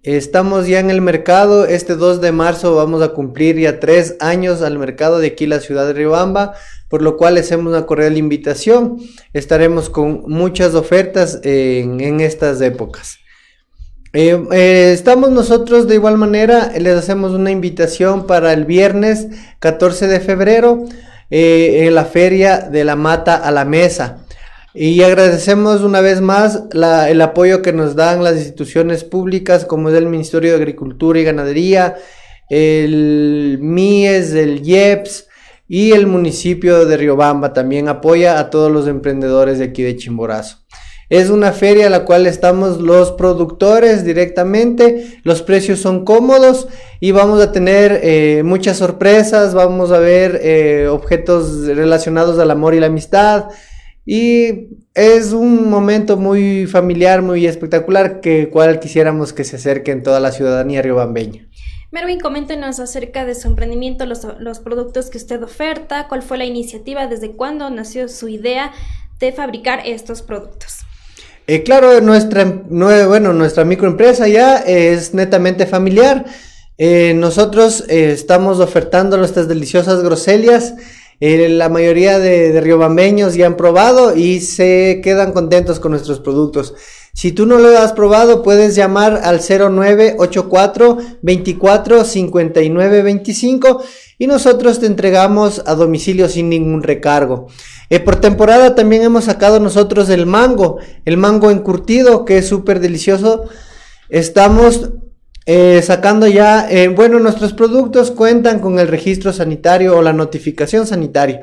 Estamos ya en el mercado. Este 2 de marzo vamos a cumplir ya tres años al mercado de aquí, la ciudad de Riobamba por lo cual hacemos una cordial invitación. Estaremos con muchas ofertas en, estas épocas. Eh, eh, estamos nosotros de igual manera, les hacemos una invitación para el viernes 14 de febrero eh, en la feria de la mata a la mesa. Y agradecemos una vez más el apoyo que nos dan las instituciones públicas como es el Ministerio de Agricultura y Ganadería, el MIES, el IEPS, y el municipio de Riobamba también apoya a todos los emprendedores de aquí de Chimborazo. Es una feria a la cual estamos los productores directamente, los precios son cómodos y vamos a tener eh, muchas sorpresas, vamos a ver eh, objetos relacionados al amor y la amistad y es un momento muy familiar, muy espectacular que cual quisiéramos que se acerque en toda la ciudadanía riobambeña. Merwin, coméntenos acerca de su emprendimiento, los, los, productos que usted oferta, cuál fue la iniciativa, desde cuándo nació su idea de fabricar estos productos. Eh, claro, nuestra, bueno, nuestra microempresa ya es netamente familiar. Eh, nosotros eh, estamos ofertando nuestras deliciosas groselias. La mayoría de, de ya han probado y se quedan contentos con nuestros productos. Si tú no lo has probado, puedes llamar al 0984 24 59 25 y nosotros te entregamos a domicilio sin ningún recargo. Eh, por temporada también hemos sacado nosotros el mango, el mango encurtido que es súper delicioso. Estamos eh, sacando ya, eh, bueno, nuestros productos cuentan con el registro sanitario o la notificación sanitaria.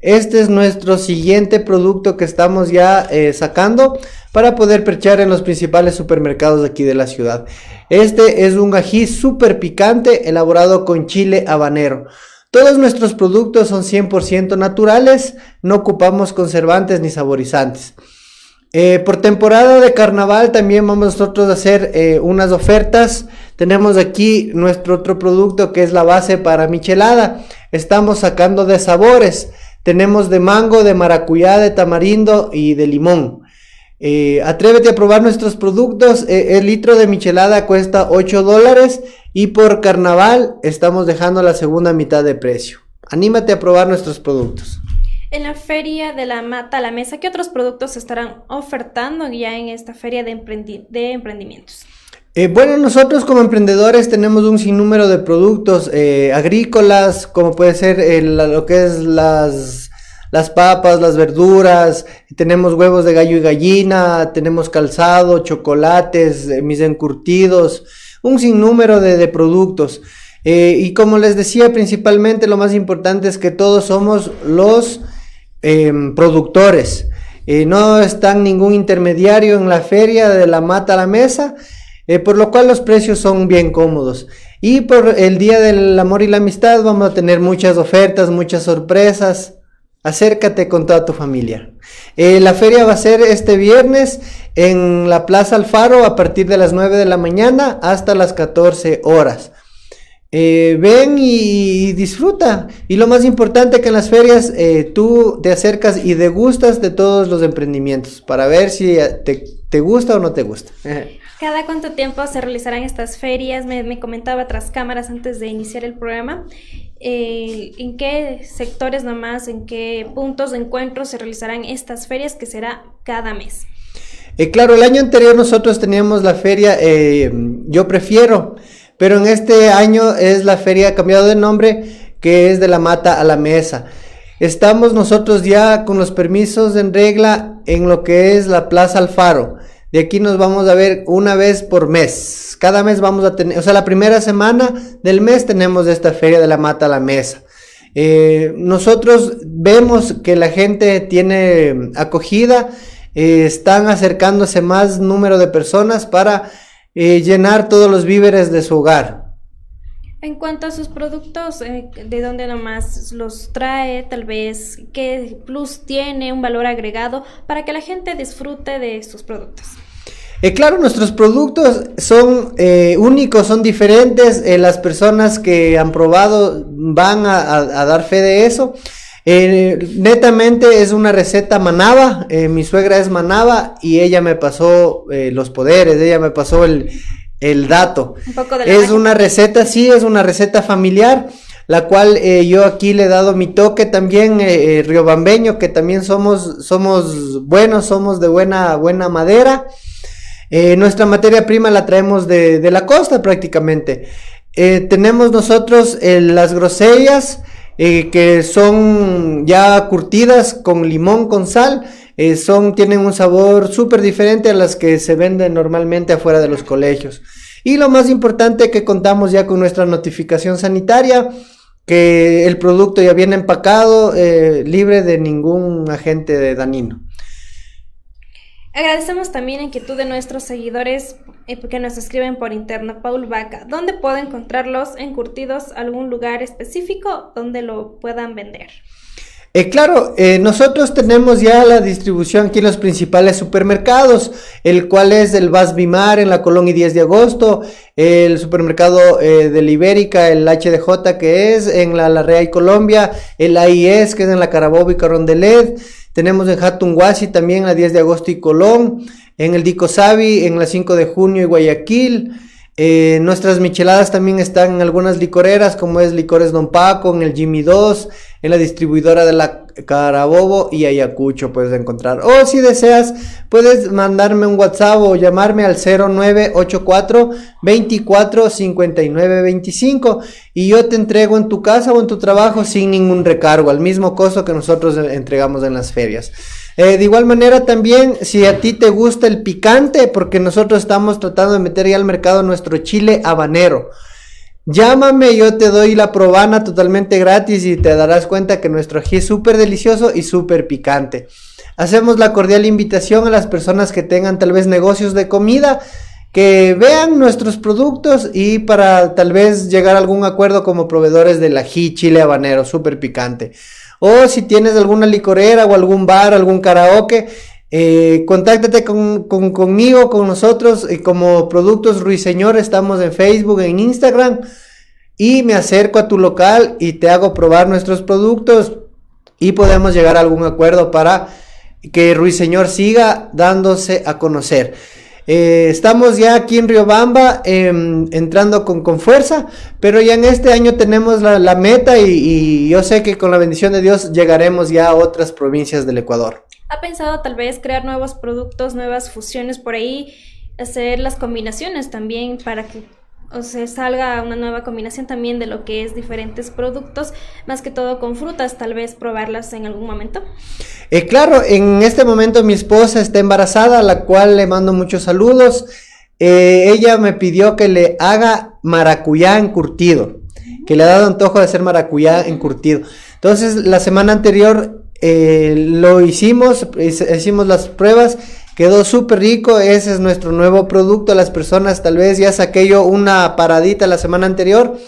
Este es nuestro siguiente producto que estamos ya eh, sacando para poder perchar en los principales supermercados de aquí de la ciudad. Este es un ají súper picante elaborado con chile habanero. Todos nuestros productos son 100% naturales, no ocupamos conservantes ni saborizantes. Eh, por temporada de carnaval también vamos nosotros a hacer eh, unas ofertas. Tenemos aquí nuestro otro producto que es la base para michelada. Estamos sacando de sabores. Tenemos de mango, de maracuyá, de tamarindo y de limón. Eh, atrévete a probar nuestros productos. El litro de michelada cuesta 8 dólares y por carnaval estamos dejando la segunda mitad de precio. Anímate a probar nuestros productos. En la feria de la mata a la mesa, ¿qué otros productos estarán ofertando ya en esta feria de, emprendimientos? Eh, bueno, nosotros como emprendedores tenemos un sinnúmero de productos eh, agrícolas, como puede ser lo que es las, las papas, las verduras, tenemos huevos de gallo y gallina, tenemos calzado, chocolates, eh, mis encurtidos, un sinnúmero de, de productos. y como les decía, principalmente lo más importante es que todos somos los em, productores. no está ningún intermediario en la feria de la mata a la mesa eh, por lo cual los precios son bien cómodos. Y por el Día del Amor y la Amistad vamos a tener muchas ofertas, muchas sorpresas. Acércate con toda tu familia. Eh, la feria va a ser este viernes en la Plaza Alfaro a partir de las 9 de la mañana hasta las 14 horas. Eh, ven y disfruta. Y lo más importante que en las ferias tú te acercas y degustas de todos los emprendimientos para ver si te, te gusta o no te gusta. ¿Cada cuánto tiempo se realizarán estas ferias? Me, comentaba tras cámaras antes de iniciar el programa. Eh, ¿En qué sectores nomás, en qué puntos de encuentro se realizarán estas ferias que será cada mes? Eh, claro, el año anterior nosotros teníamos la feria eh, Yo Prefiero, pero en este año es la feria cambiado de nombre, que es de la mata a la mesa. Estamos nosotros ya con los permisos en regla en lo que es la Plaza Alfaro. De aquí nos vamos a ver una vez por mes. Cada mes vamos a tener, o sea, la primera semana del mes tenemos esta feria de la mata a la mesa. Eh, nosotros vemos que la gente tiene acogida, eh, están acercándose más número de personas para eh, llenar todos los víveres de su hogar. En cuanto a sus productos, ¿de dónde nomás los trae? Tal vez, ¿qué plus tiene, un valor agregado para que la gente disfrute de sus productos? Eh, claro, nuestros productos son eh, únicos, son diferentes. Eh, las personas que han probado van a, dar fe de eso. Netamente es una receta manaba. mi suegra es manaba y ella me pasó los poderes, ella me pasó el, dato. es una receta, sí, es una receta familiar la cual yo aquí le he dado mi toque también riobambeño, que también somos, somos buenos, somos de buena, buena madera. Eh, nuestra materia prima la traemos de, la costa prácticamente. Eh, tenemos nosotros eh, las grosellas que son ya curtidas con limón, con sal. son, tienen un sabor súper diferente a las que se venden normalmente afuera de los colegios. Y lo más importante que contamos ya con nuestra notificación sanitaria, que el producto ya viene empacado, libre de ningún agente de danino. Agradecemos también la inquietud de nuestros seguidores eh, que nos escriben por interno. Paul Vaca, ¿dónde puedo encontrarlos encurtidos? ¿Algún lugar específico donde lo puedan vender? Eh, claro, eh, nosotros tenemos ya la distribución aquí en los principales supermercados, el cual es el Vas Bimar en la Colonia 10 de agosto, el supermercado eh, de Ibérica, el HDJ que es en la, la Real Colombia, el AIS que es en la Carabobo y Carondelet, tenemos en Hatunguasi también la 10 de agosto y Colón, en el Dicosabi en la 5 de junio y Guayaquil, eh, nuestras micheladas también están en algunas licoreras, como es Licores Don Paco, en el Jimmy 2, en la distribuidora de la Carabobo y Ayacucho puedes encontrar. O si deseas, puedes mandarme un WhatsApp o llamarme al 0984 24 59 25 y yo te entrego en tu casa o en tu trabajo sin ningún recargo, al mismo costo que nosotros entregamos en las ferias. Eh, de igual manera también, si a ti te gusta el picante, porque nosotros estamos tratando de meter ya al mercado nuestro chile habanero. Llámame, yo te doy la probana totalmente gratis y te darás cuenta que nuestro ají es súper delicioso y súper picante. Hacemos la cordial invitación a las personas que tengan tal vez negocios de comida, que vean nuestros productos y para tal vez llegar a algún acuerdo como proveedores del ají chile habanero súper picante. O si tienes alguna licorera o algún bar, algún karaoke, eh, contáctate con, conmigo, con nosotros, y como Productos Ruiseñor, estamos en Facebook, en Instagram, y me acerco a tu local y te hago probar nuestros productos y podemos llegar a algún acuerdo para que Ruiseñor siga dándose a conocer. Eh, estamos ya aquí en Riobamba em, entrando con, fuerza, pero ya en este año tenemos la, meta y, yo sé que con la bendición de Dios llegaremos ya a otras provincias del Ecuador. ¿Ha pensado tal vez crear nuevos productos, nuevas fusiones por ahí, hacer las combinaciones también para que o se salga una nueva combinación también de lo que es diferentes productos, más que todo con frutas, tal vez probarlas en algún momento. Eh, claro, en este momento mi esposa está embarazada, a la cual le mando muchos saludos. Eh, ella me pidió que le haga maracuyá encurtido, que le ha dado antojo de hacer maracuyá encurtido. Entonces, la semana anterior eh, lo hicimos, hicimos las pruebas Quedó súper rico, ese es nuestro nuevo producto. Las personas tal vez ya saqué yo una paradita la semana anterior.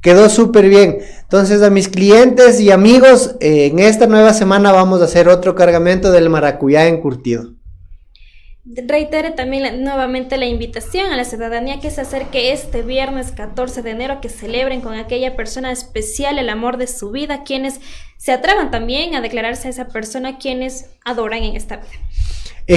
Quedó súper bien. Entonces a mis clientes y amigos, eh, en esta nueva semana vamos a hacer otro cargamento del maracuyá encurtido. Reitere también nuevamente la invitación a la ciudadanía que se acerque este viernes 14 de enero, que celebren con aquella persona especial el amor de su vida, quienes se atrevan también a declararse a esa persona quienes adoran en esta vida.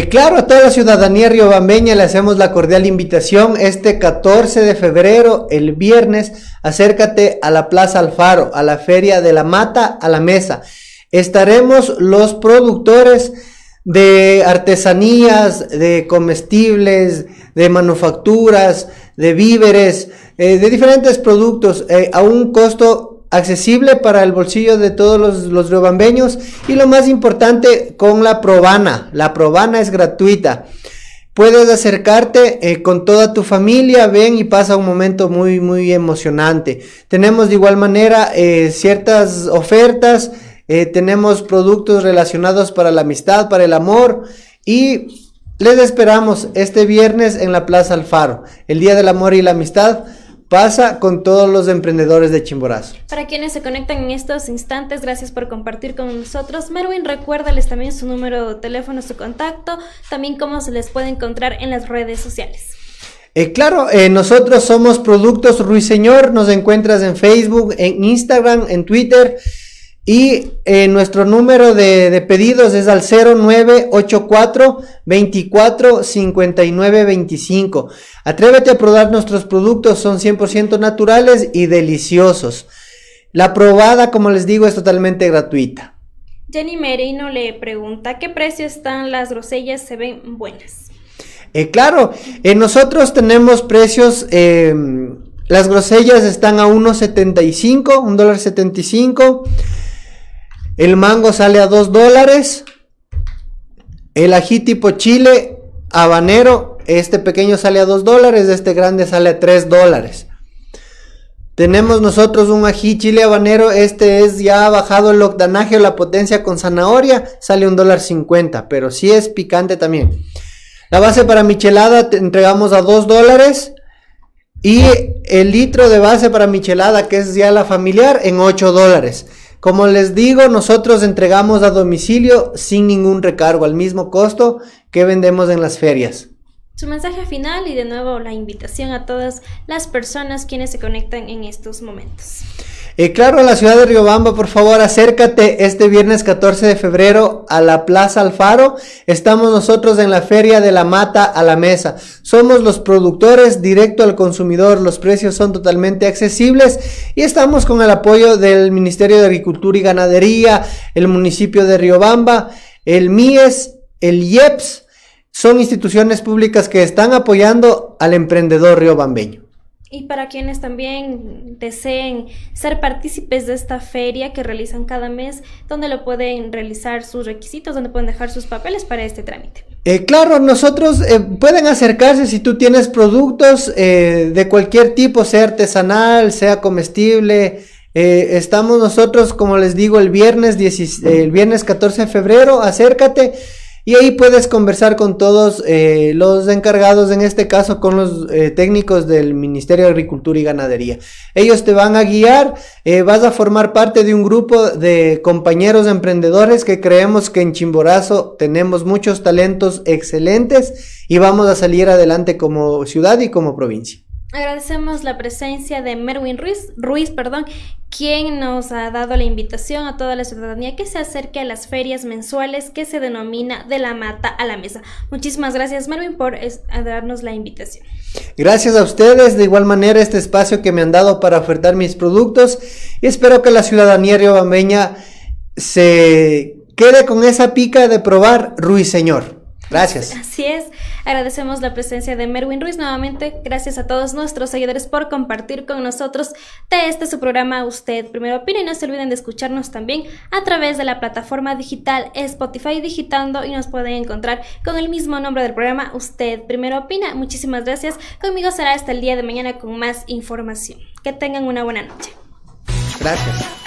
Claro, a toda la ciudadanía riobambeña le hacemos la cordial invitación este 14 de febrero, el viernes, acércate a la Plaza Alfaro, a la Feria de la Mata, a la Mesa. Estaremos los productores de artesanías, de comestibles, de manufacturas, de víveres, eh, de diferentes productos eh, a un costo accesible para el bolsillo de todos los, los y lo más importante con la probana. La probana es gratuita. Puedes acercarte eh, con toda tu familia, ven y pasa un momento muy, muy emocionante. Tenemos de igual manera ciertas ofertas eh, tenemos productos relacionados para la amistad, para el amor y les esperamos este viernes en la Plaza Alfaro. El Día del Amor y la Amistad pasa con todos los emprendedores de Chimborazo. Para quienes se conectan en estos instantes, gracias por compartir con nosotros. Merwin, recuérdales también su número de teléfono, su contacto, también cómo se les puede encontrar en las redes sociales. Eh, claro, eh, nosotros somos Productos Ruiseñor, nos encuentras en Facebook, en Instagram, en Twitter. Y eh, nuestro número de, pedidos es al 0984 24 59 25. Atrévete a probar nuestros productos, son 100% naturales y deliciosos. La probada, como les digo, es totalmente gratuita. Jenny Merino le pregunta, ¿qué precio están las grosellas? ¿Se ven buenas? Eh, claro, eh, nosotros tenemos precios, las grosellas están a 1.75, 1 dólar 75. El mango sale a 2 dólares. El ají tipo chile habanero, este pequeño sale a 2 dólares, este grande sale a 3 dólares. Tenemos nosotros un ají chile habanero, este es ya bajado el octanaje o la potencia con zanahoria, sale un dólar 50, pero sí es picante también. La base para michelada te entregamos a 2 dólares. Y el litro de base para michelada, que es ya la familiar, en 8 dólares. Como les digo, nosotros entregamos a domicilio sin ningún recargo, al mismo costo que vendemos en las ferias. Su mensaje final y de nuevo la invitación a todas las personas quienes se conectan en estos momentos. Eh, claro, la ciudad de Riobamba, por favor, acércate este viernes 14 de febrero a la Plaza Alfaro. Estamos nosotros en la Feria de la Mata a la Mesa. Somos los productores directo al consumidor. Los precios son totalmente accesibles y estamos con el apoyo del Ministerio de Agricultura y Ganadería, el municipio de Riobamba, el MIES, el IEPS. Son instituciones públicas que están apoyando al emprendedor riobambeño. Y para quienes también deseen ser partícipes de esta feria que realizan cada mes, donde lo pueden realizar sus requisitos, donde pueden dejar sus papeles para este trámite. Eh, claro, nosotros eh, pueden acercarse si tú tienes productos eh, de cualquier tipo, sea artesanal, sea comestible. estamos nosotros, como les digo, el viernes, el viernes 14 de febrero, acércate. Y ahí puedes conversar con todos eh, los encargados, en este caso con los eh, técnicos del Ministerio de Agricultura y Ganadería. Ellos te van a guiar, eh, vas a formar parte de un grupo de compañeros emprendedores que creemos que en Chimborazo tenemos muchos talentos excelentes y vamos a salir adelante como ciudad y como provincia. Agradecemos la presencia de Merwin Ruiz, Ruiz perdón, quien nos ha dado la invitación a toda la ciudadanía que se acerque a las ferias mensuales que se denomina De la Mata a la Mesa. Muchísimas gracias, Merwin, por darnos la invitación. Gracias a ustedes, de igual manera, este espacio que me han dado para ofertar mis productos y espero que la ciudadanía riobambeña se quede con esa pica de probar Ruiseñor. Gracias. Así es. Agradecemos la presencia de Merwin Ruiz nuevamente. Gracias a todos nuestros seguidores por compartir con nosotros de este su programa Usted Primero Opina. Y no se olviden de escucharnos también a través de la plataforma digital Spotify Digitando y nos pueden encontrar con el mismo nombre del programa Usted Primero Opina. Muchísimas gracias. Conmigo será hasta el día de mañana con más información. Que tengan una buena noche. Gracias.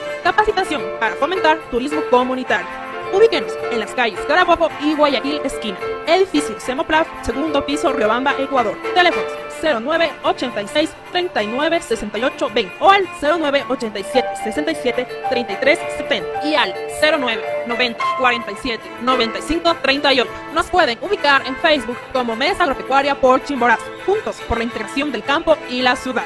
Capacitación para fomentar turismo comunitario. Ubíquenos en las calles Carabobo y Guayaquil esquina. Edificio Semoplaf, segundo piso, Riobamba, Ecuador. Teléfonos 09 86 39 68 20 o al 09 87 67 33 70 y al 09 90 47 95 38. Nos pueden ubicar en Facebook como Mesa Agropecuaria por Chimborazo, juntos por la integración del campo y la ciudad.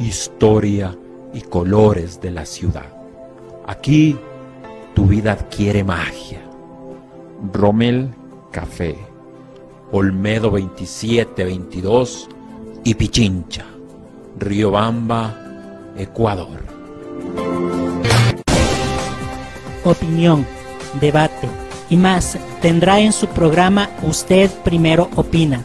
historia y colores de la ciudad. Aquí tu vida adquiere magia. Rommel Café, Olmedo 2722 y Pichincha, Riobamba, Ecuador. opinión, debate y más tendrá en su programa Usted Primero Opina,